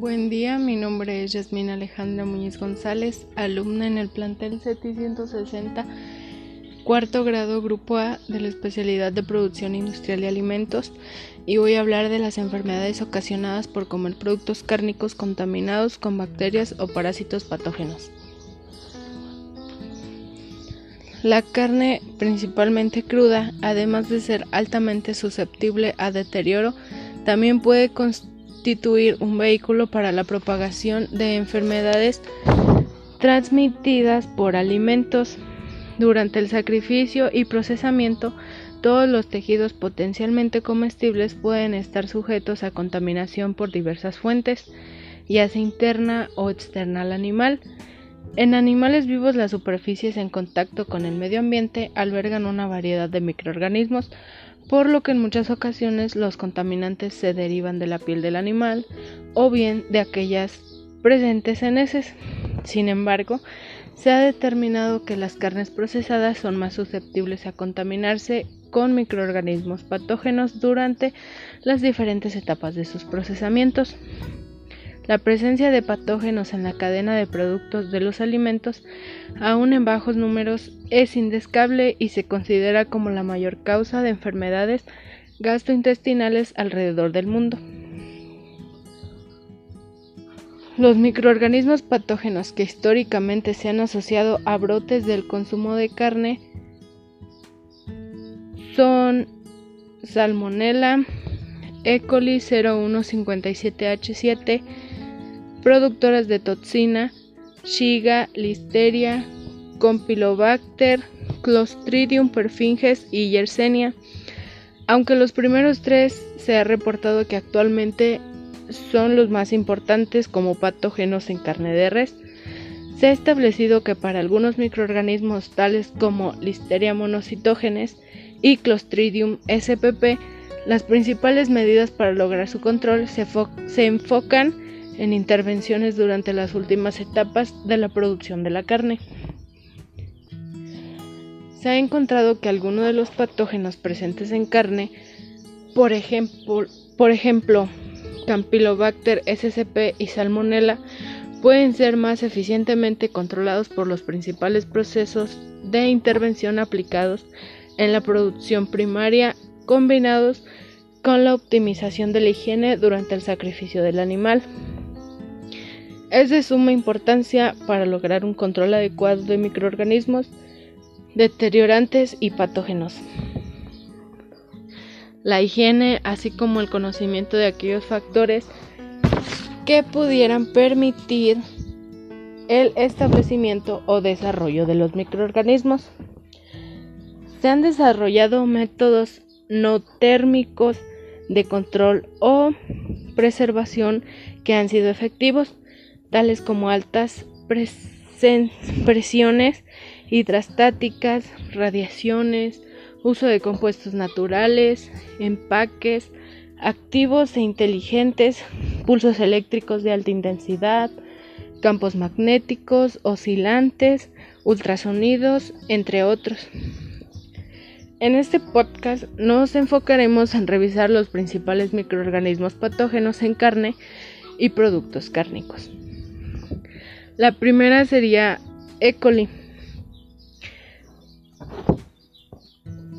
Buen día, mi nombre es Yasmina Alejandra Muñiz González, alumna en el plantel CETI 160, cuarto grado Grupo A de la especialidad de Producción Industrial de Alimentos, y voy a hablar de las enfermedades ocasionadas por comer productos cárnicos contaminados con bacterias o parásitos patógenos. La carne, principalmente cruda, además de ser altamente susceptible a deterioro, también puede constituir un vehículo para la propagación de enfermedades transmitidas por alimentos. Durante el sacrificio y procesamiento, todos los tejidos potencialmente comestibles pueden estar sujetos a contaminación por diversas fuentes, ya sea interna o externa al animal. En animales vivos las superficies en contacto con el medio ambiente albergan una variedad de microorganismos, por lo que en muchas ocasiones los contaminantes se derivan de la piel del animal o bien de aquellas presentes en heces. Sin embargo, se ha determinado que las carnes procesadas son más susceptibles a contaminarse con microorganismos patógenos durante las diferentes etapas de sus procesamientos. La presencia de patógenos en la cadena de productos de los alimentos, aún en bajos números, es indescable y se considera como la mayor causa de enfermedades gastrointestinales alrededor del mundo. Los microorganismos patógenos que históricamente se han asociado a brotes del consumo de carne son Salmonella, E. coli 0157H7, productoras de toxina, Shiga, Listeria, Compilobacter, Clostridium perfinges y Yersinia. Aunque los primeros tres se ha reportado que actualmente son los más importantes como patógenos en carne de res, se ha establecido que para algunos microorganismos tales como Listeria monocytogenes y Clostridium spp, las principales medidas para lograr su control se, se enfocan en intervenciones durante las últimas etapas de la producción de la carne. Se ha encontrado que algunos de los patógenos presentes en carne, por ejemplo, por ejemplo Campylobacter SCP y Salmonella, pueden ser más eficientemente controlados por los principales procesos de intervención aplicados en la producción primaria combinados con la optimización de la higiene durante el sacrificio del animal es de suma importancia para lograr un control adecuado de microorganismos deteriorantes y patógenos. La higiene, así como el conocimiento de aquellos factores que pudieran permitir el establecimiento o desarrollo de los microorganismos. Se han desarrollado métodos no térmicos de control o preservación que han sido efectivos tales como altas presiones hidrostáticas, radiaciones, uso de compuestos naturales, empaques, activos e inteligentes, pulsos eléctricos de alta intensidad, campos magnéticos, oscilantes, ultrasonidos, entre otros. En este podcast nos enfocaremos en revisar los principales microorganismos patógenos en carne y productos cárnicos. La primera sería E. coli.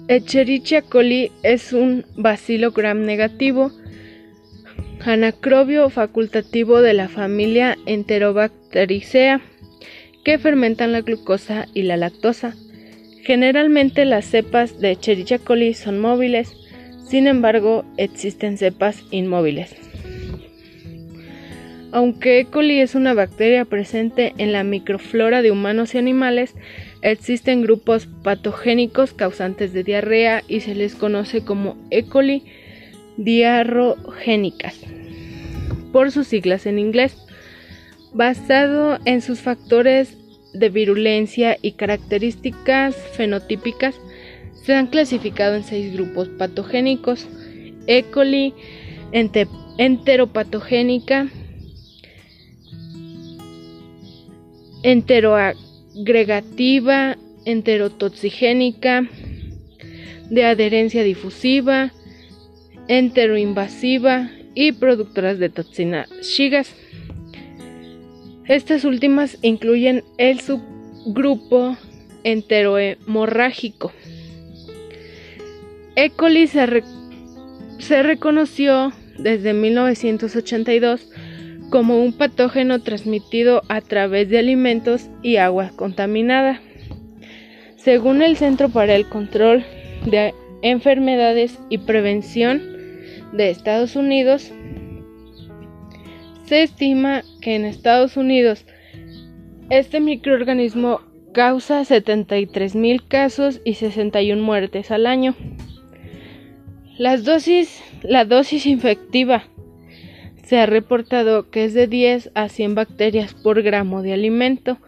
Echerichia coli es un bacilo gram negativo, anacrobio facultativo de la familia Enterobacteriaceae que fermentan la glucosa y la lactosa. Generalmente las cepas de Echerichia coli son móviles, sin embargo existen cepas inmóviles. Aunque E. coli es una bacteria presente en la microflora de humanos y animales, existen grupos patogénicos causantes de diarrea y se les conoce como E. coli diarrogénicas, por sus siglas en inglés. Basado en sus factores de virulencia y características fenotípicas, se han clasificado en seis grupos patogénicos: E. coli enteropatogénica, enteroagregativa, enterotoxigénica, de adherencia difusiva, enteroinvasiva y productoras de toxina Shigas. Estas últimas incluyen el subgrupo enterohemorrágico. E. coli se, se reconoció desde 1982 como un patógeno transmitido a través de alimentos y agua contaminada. Según el Centro para el Control de Enfermedades y Prevención de Estados Unidos, se estima que en Estados Unidos este microorganismo causa 73.000 casos y 61 muertes al año. Las dosis, la dosis infectiva se ha reportado que es de 10 a 100 bacterias por gramo de alimento,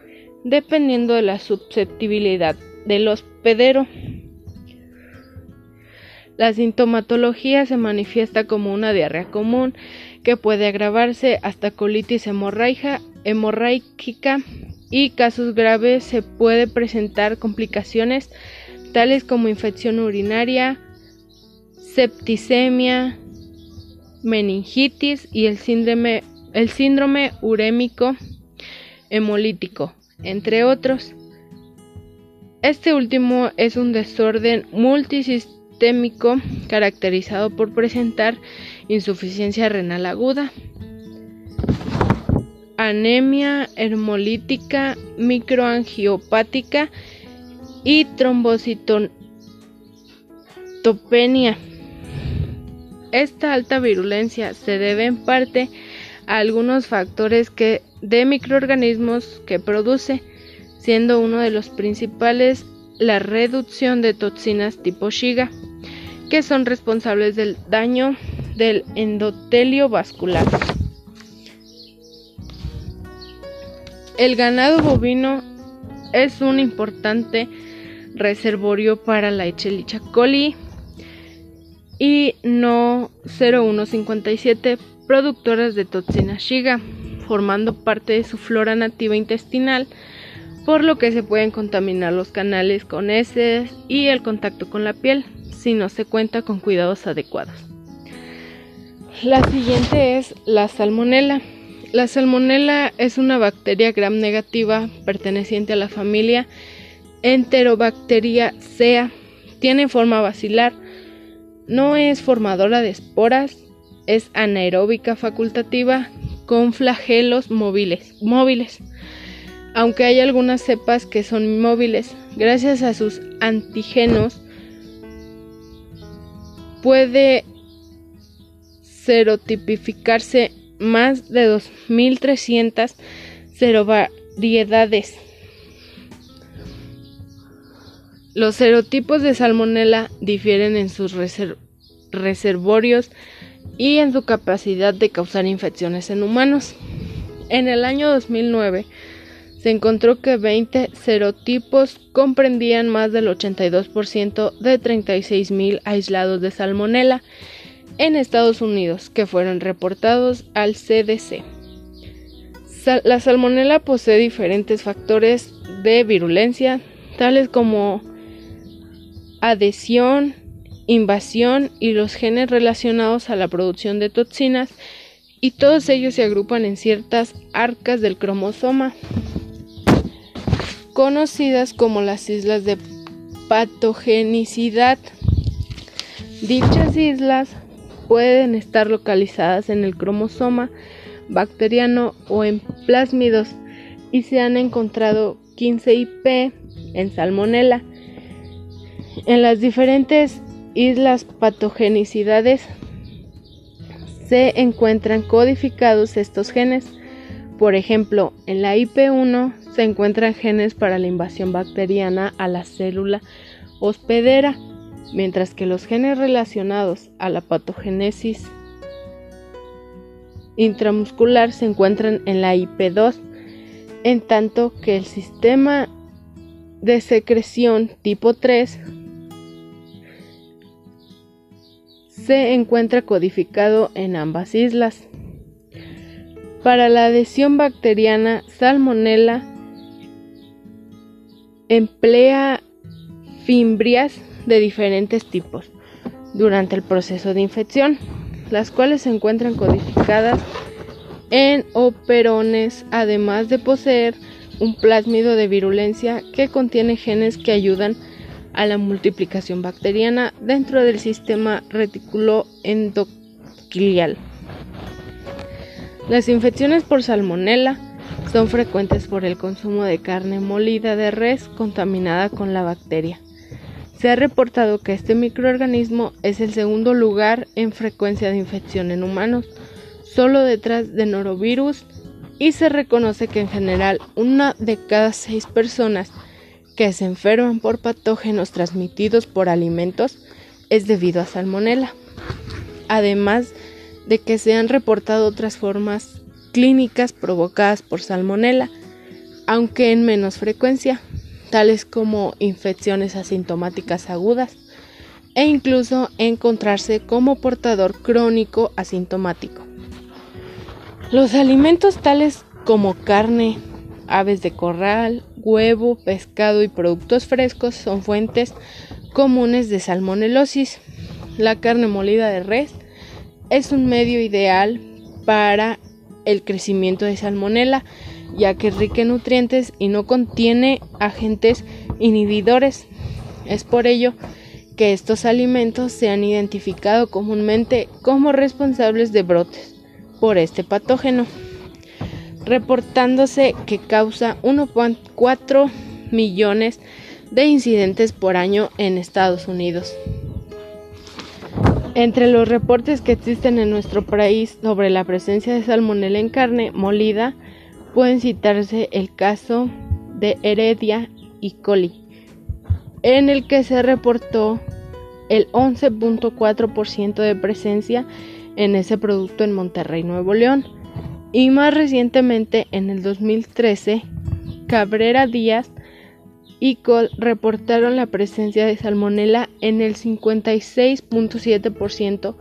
dependiendo de la susceptibilidad del hospedero. La sintomatología se manifiesta como una diarrea común que puede agravarse hasta colitis hemorrágica, hemorrágica y casos graves se puede presentar complicaciones tales como infección urinaria, septicemia, meningitis y el síndrome, el síndrome urémico hemolítico, entre otros. Este último es un desorden multisistémico caracterizado por presentar insuficiencia renal aguda, anemia hemolítica microangiopática y trombocitopenia. Esta alta virulencia se debe en parte a algunos factores que, de microorganismos que produce, siendo uno de los principales la reducción de toxinas tipo Shiga, que son responsables del daño del endotelio vascular. El ganado bovino es un importante reservorio para la Echelichia coli y no 0157 productoras de toxina Shiga, formando parte de su flora nativa intestinal, por lo que se pueden contaminar los canales con heces y el contacto con la piel si no se cuenta con cuidados adecuados. La siguiente es la salmonela. La salmonela es una bacteria gram negativa perteneciente a la familia Enterobacteriaceae. Tiene forma basilar. No es formadora de esporas. Es anaeróbica facultativa con flagelos móviles. móviles. Aunque hay algunas cepas que son móviles, gracias a sus antígenos puede serotipificarse más de 2.300 serovariedades. Los serotipos de salmonella difieren en sus reservorios y en su capacidad de causar infecciones en humanos. En el año 2009 se encontró que 20 serotipos comprendían más del 82% de 36.000 aislados de salmonella en Estados Unidos que fueron reportados al CDC. la salmonela posee diferentes factores de virulencia, tales como adhesión, invasión y los genes relacionados a la producción de toxinas, y todos ellos se agrupan en ciertas arcas del cromosoma, conocidas como las islas de patogenicidad. Dichas islas pueden estar localizadas en el cromosoma bacteriano o en plásmidos y se han encontrado 15 IP en salmonella. En las diferentes islas patogenicidades se encuentran codificados estos genes. Por ejemplo, en la IP1 se encuentran genes para la invasión bacteriana a la célula hospedera mientras que los genes relacionados a la patogénesis intramuscular se encuentran en la IP2, en tanto que el sistema de secreción tipo 3 se encuentra codificado en ambas islas. Para la adhesión bacteriana Salmonella emplea fimbrias de diferentes tipos durante el proceso de infección, las cuales se encuentran codificadas en operones, además de poseer un plásmido de virulencia que contiene genes que ayudan a la multiplicación bacteriana dentro del sistema retículo endocrial. Las infecciones por salmonela son frecuentes por el consumo de carne molida de res contaminada con la bacteria. Se ha reportado que este microorganismo es el segundo lugar en frecuencia de infección en humanos, solo detrás de norovirus, y se reconoce que en general una de cada seis personas que se enferman por patógenos transmitidos por alimentos es debido a salmonela. Además de que se han reportado otras formas clínicas provocadas por salmonela, aunque en menos frecuencia, tales como infecciones asintomáticas agudas e incluso encontrarse como portador crónico asintomático. Los alimentos tales como carne, aves de corral, huevo, pescado y productos frescos son fuentes comunes de salmonelosis. La carne molida de res es un medio ideal para el crecimiento de salmonela, ya que es rica en nutrientes y no contiene agentes inhibidores. Es por ello que estos alimentos se han identificado comúnmente como responsables de brotes por este patógeno, reportándose que causa 1.4 millones de incidentes por año en Estados Unidos. Entre los reportes que existen en nuestro país sobre la presencia de salmonella en carne molida, pueden citarse el caso de Heredia y coli, en el que se reportó el 11.4% de presencia en ese producto en Monterrey, Nuevo León. Y más recientemente, en el 2013, Cabrera Díaz y Col reportaron la presencia de salmonela en el 56.7%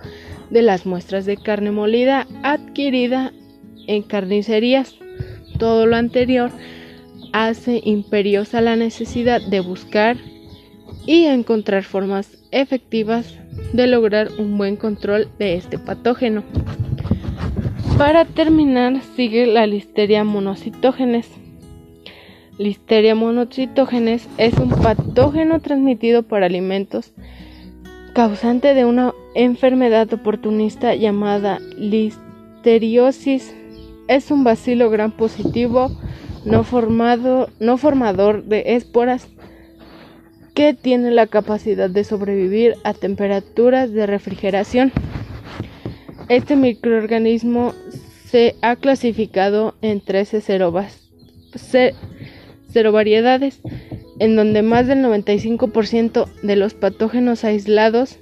de las muestras de carne molida adquirida en carnicerías. Todo lo anterior hace imperiosa la necesidad de buscar y encontrar formas efectivas de lograr un buen control de este patógeno. Para terminar, sigue la listeria monocitógenes Listeria monocytogenes es un patógeno transmitido por alimentos causante de una enfermedad oportunista llamada listeriosis. Es un bacilo gran positivo no, formado, no formador de esporas que tiene la capacidad de sobrevivir a temperaturas de refrigeración. Este microorganismo se ha clasificado en 13 serobas cero variedades, en donde más del 95% de los patógenos aislados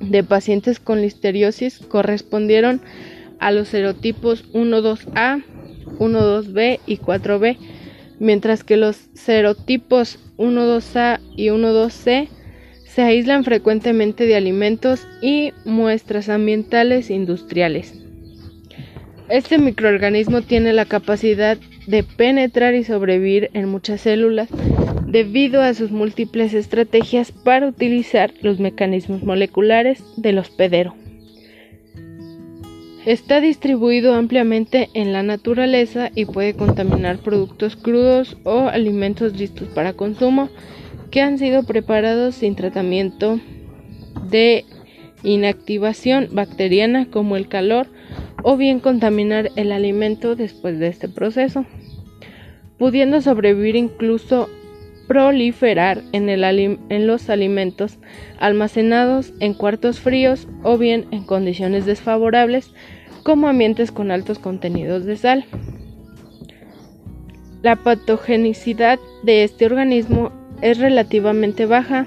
de pacientes con listeriosis correspondieron a los serotipos 1,2A, 1,2B y 4B, mientras que los serotipos 1,2A y 1,2C se aíslan frecuentemente de alimentos y muestras ambientales industriales. Este microorganismo tiene la capacidad de penetrar y sobrevivir en muchas células debido a sus múltiples estrategias para utilizar los mecanismos moleculares del hospedero. Está distribuido ampliamente en la naturaleza y puede contaminar productos crudos o alimentos listos para consumo que han sido preparados sin tratamiento de inactivación bacteriana como el calor o bien contaminar el alimento después de este proceso, pudiendo sobrevivir incluso proliferar en, en, los alimentos almacenados en cuartos fríos o bien en condiciones desfavorables como ambientes con altos contenidos de sal. La patogenicidad de este organismo es relativamente baja,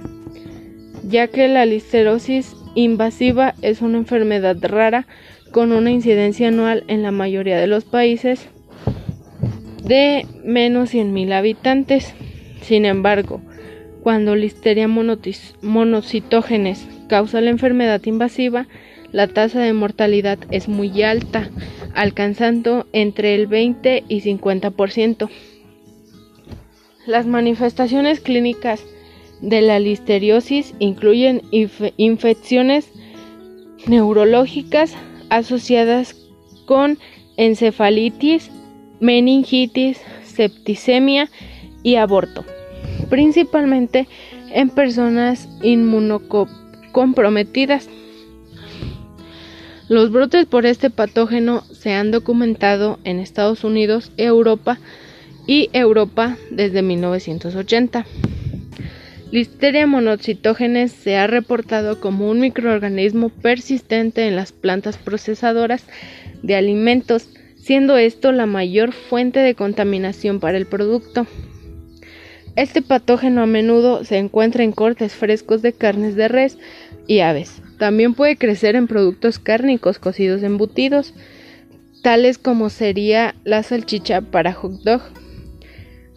ya que la listerosis invasiva es una enfermedad rara con una incidencia anual en la mayoría de los países de menos 100.000 habitantes. Sin embargo, cuando Listeria monocitógenes causa la enfermedad invasiva, la tasa de mortalidad es muy alta, alcanzando entre el 20 y 50%. Las manifestaciones clínicas de la listeriosis incluyen infecciones neurológicas, asociadas con encefalitis, meningitis, septicemia y aborto, principalmente en personas inmunocomprometidas. Los brotes por este patógeno se han documentado en Estados Unidos, Europa y Europa desde 1980. Listeria monocytogenes se ha reportado como un microorganismo persistente en las plantas procesadoras de alimentos, siendo esto la mayor fuente de contaminación para el producto. Este patógeno a menudo se encuentra en cortes frescos de carnes de res y aves. También puede crecer en productos cárnicos cocidos embutidos, tales como sería la salchicha para hot dog.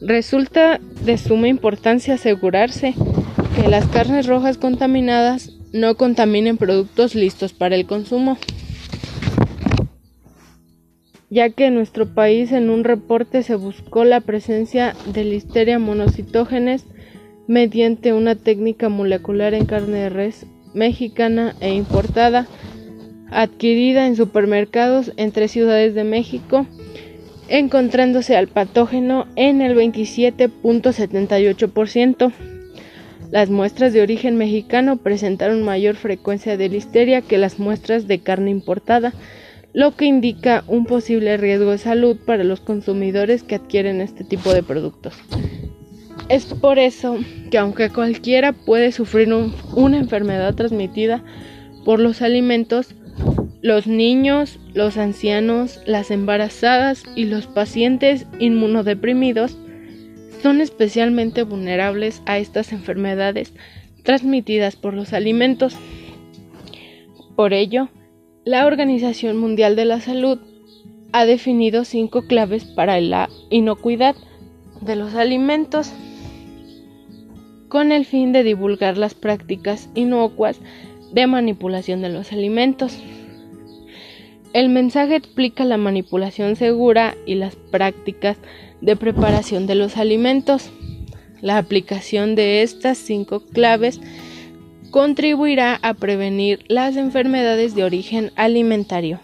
Resulta de suma importancia asegurarse que las carnes rojas contaminadas no contaminen productos listos para el consumo, ya que en nuestro país en un reporte se buscó la presencia de listeria monocitógenes mediante una técnica molecular en carne de res mexicana e importada, adquirida en supermercados en tres ciudades de México, encontrándose al patógeno en el 27.78%. Las muestras de origen mexicano presentaron mayor frecuencia de listeria que las muestras de carne importada, lo que indica un posible riesgo de salud para los consumidores que adquieren este tipo de productos. Es por eso que aunque cualquiera puede sufrir una enfermedad transmitida por los alimentos, los niños, los ancianos, las embarazadas y los pacientes inmunodeprimidos son especialmente vulnerables a estas enfermedades transmitidas por los alimentos. Por ello, la Organización Mundial de la Salud ha definido cinco claves para la inocuidad de los alimentos con el fin de divulgar las prácticas inocuas de manipulación de los alimentos. El mensaje explica la manipulación segura y las prácticas de preparación de los alimentos. La aplicación de estas cinco claves contribuirá a prevenir las enfermedades de origen alimentario.